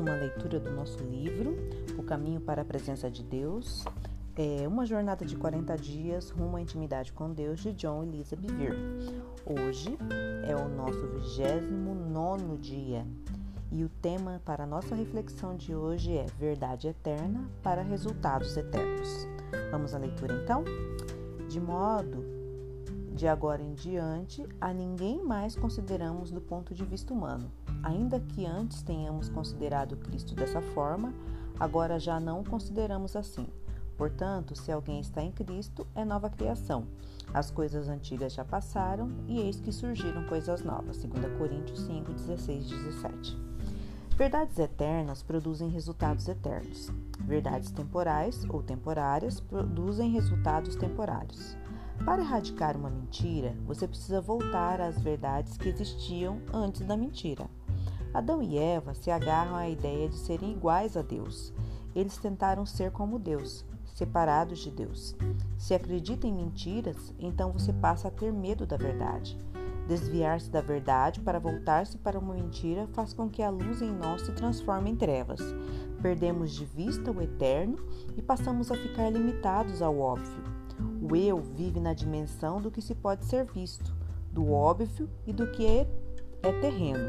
uma leitura do nosso livro, O Caminho para a Presença de Deus. É uma jornada de 40 dias rumo à intimidade com Deus de John Elisa Bevere. Hoje é o nosso 29 dia e o tema para a nossa reflexão de hoje é Verdade Eterna para Resultados Eternos. Vamos à leitura então? De modo de agora em diante, a ninguém mais consideramos do ponto de vista humano. Ainda que antes tenhamos considerado Cristo dessa forma, agora já não o consideramos assim. Portanto, se alguém está em Cristo, é nova criação. As coisas antigas já passaram e eis que surgiram coisas novas. 2 Coríntios 5, 16 17. Verdades eternas produzem resultados eternos. Verdades temporais ou temporárias produzem resultados temporários. Para erradicar uma mentira, você precisa voltar às verdades que existiam antes da mentira. Adão e Eva se agarram à ideia de serem iguais a Deus. Eles tentaram ser como Deus, separados de Deus. Se acredita em mentiras, então você passa a ter medo da verdade. Desviar-se da verdade para voltar-se para uma mentira faz com que a luz em nós se transforme em trevas. Perdemos de vista o eterno e passamos a ficar limitados ao óbvio. O eu vive na dimensão do que se pode ser visto, do óbvio e do que é, é terreno.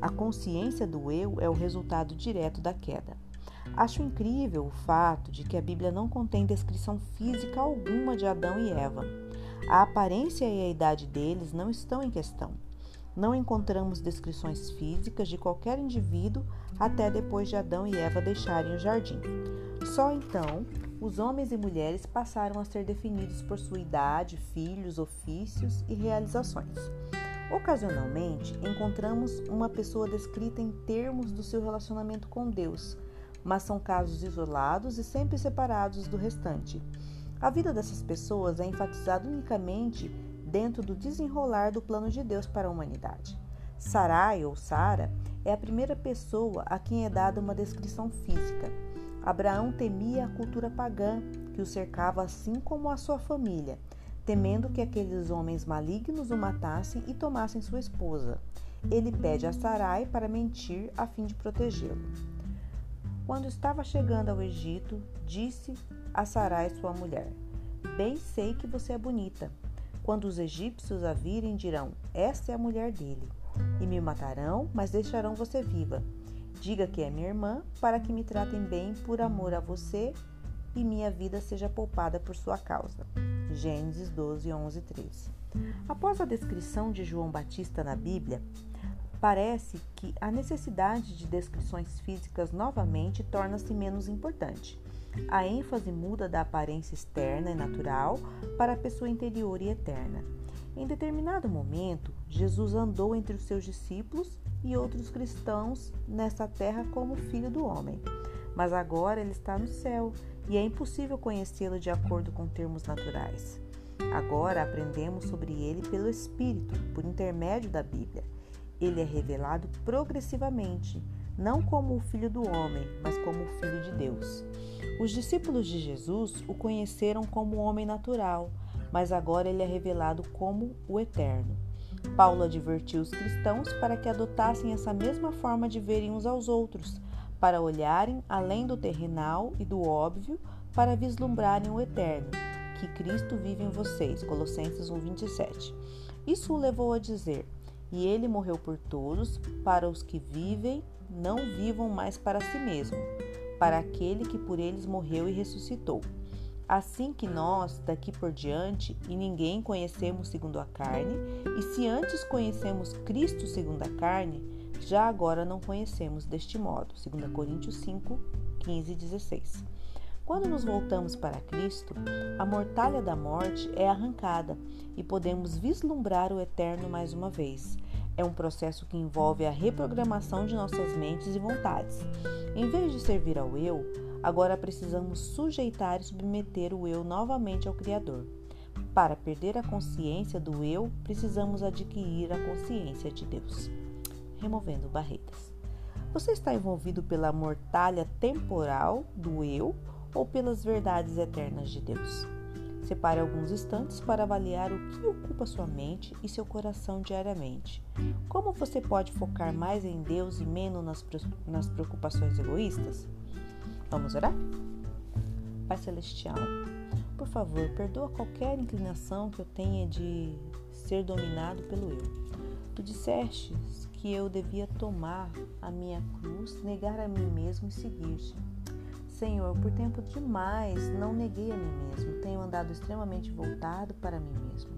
A consciência do eu é o resultado direto da queda. Acho incrível o fato de que a Bíblia não contém descrição física alguma de Adão e Eva. A aparência e a idade deles não estão em questão. Não encontramos descrições físicas de qualquer indivíduo até depois de Adão e Eva deixarem o jardim. Só então os homens e mulheres passaram a ser definidos por sua idade, filhos, ofícios e realizações. Ocasionalmente, encontramos uma pessoa descrita em termos do seu relacionamento com Deus, mas são casos isolados e sempre separados do restante. A vida dessas pessoas é enfatizada unicamente dentro do desenrolar do plano de Deus para a humanidade. Sarai ou Sara é a primeira pessoa a quem é dada uma descrição física. Abraão temia a cultura pagã que o cercava, assim como a sua família, temendo que aqueles homens malignos o matassem e tomassem sua esposa. Ele pede a Sarai para mentir a fim de protegê-lo. Quando estava chegando ao Egito, disse a Sarai, sua mulher: Bem sei que você é bonita. Quando os egípcios a virem, dirão: Esta é a mulher dele. E me matarão, mas deixarão você viva. Diga que é minha irmã, para que me tratem bem por amor a você e minha vida seja poupada por sua causa. Gênesis 12, 11 e 13. Após a descrição de João Batista na Bíblia, parece que a necessidade de descrições físicas novamente torna-se menos importante. A ênfase muda da aparência externa e natural para a pessoa interior e eterna. Em determinado momento, Jesus andou entre os seus discípulos e outros cristãos nessa terra como filho do homem. Mas agora ele está no céu e é impossível conhecê-lo de acordo com termos naturais. Agora aprendemos sobre ele pelo Espírito, por intermédio da Bíblia. Ele é revelado progressivamente, não como o Filho do homem, mas como o Filho de Deus. Os discípulos de Jesus o conheceram como homem natural, mas agora ele é revelado como o Eterno. Paulo advertiu os cristãos para que adotassem essa mesma forma de verem uns aos outros, para olharem além do terrenal e do óbvio, para vislumbrarem o eterno, que Cristo vive em vocês. Colossenses 1:27. Isso o levou a dizer: "E ele morreu por todos, para os que vivem, não vivam mais para si mesmo, para aquele que por eles morreu e ressuscitou." Assim que nós, daqui por diante, e ninguém conhecemos segundo a carne, e se antes conhecemos Cristo segundo a carne, já agora não conhecemos deste modo. 2 Coríntios 5, 15 e 16. Quando nos voltamos para Cristo, a mortalha da morte é arrancada e podemos vislumbrar o eterno mais uma vez. É um processo que envolve a reprogramação de nossas mentes e vontades. Em vez de servir ao eu, Agora precisamos sujeitar e submeter o eu novamente ao Criador. Para perder a consciência do eu, precisamos adquirir a consciência de Deus. Removendo barreiras. Você está envolvido pela mortalha temporal do eu ou pelas verdades eternas de Deus? Separe alguns instantes para avaliar o que ocupa sua mente e seu coração diariamente. Como você pode focar mais em Deus e menos nas preocupações egoístas? Vamos orar? Pai Celestial, por favor, perdoa qualquer inclinação que eu tenha de ser dominado pelo eu. Tu disseste que eu devia tomar a minha cruz, negar a mim mesmo e seguir-te. Senhor, por tempo demais não neguei a mim mesmo, tenho andado extremamente voltado para mim mesmo.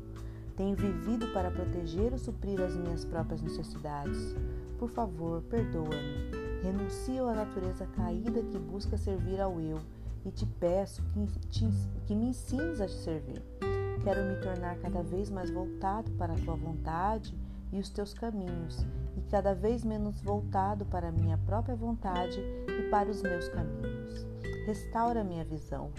Tenho vivido para proteger ou suprir as minhas próprias necessidades. Por favor, perdoa-me. Renuncio à natureza caída que busca servir ao eu e te peço que, te, que me ensines a te servir. Quero me tornar cada vez mais voltado para a tua vontade e os teus caminhos, e cada vez menos voltado para a minha própria vontade e para os meus caminhos. Restaura minha visão,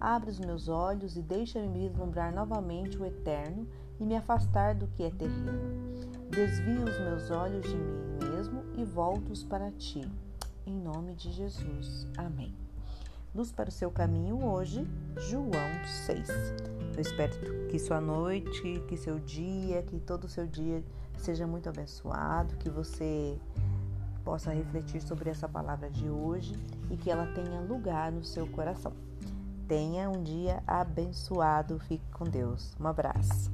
abre os meus olhos e deixa-me vislumbrar novamente o eterno e me afastar do que é terreno. Desvia os meus olhos de mim mesmo e volto-os para ti. Em nome de Jesus. Amém. Luz para o seu caminho hoje, João 6. Eu espero que sua noite, que seu dia, que todo o seu dia seja muito abençoado, que você possa refletir sobre essa palavra de hoje e que ela tenha lugar no seu coração. Tenha um dia abençoado. Fique com Deus. Um abraço.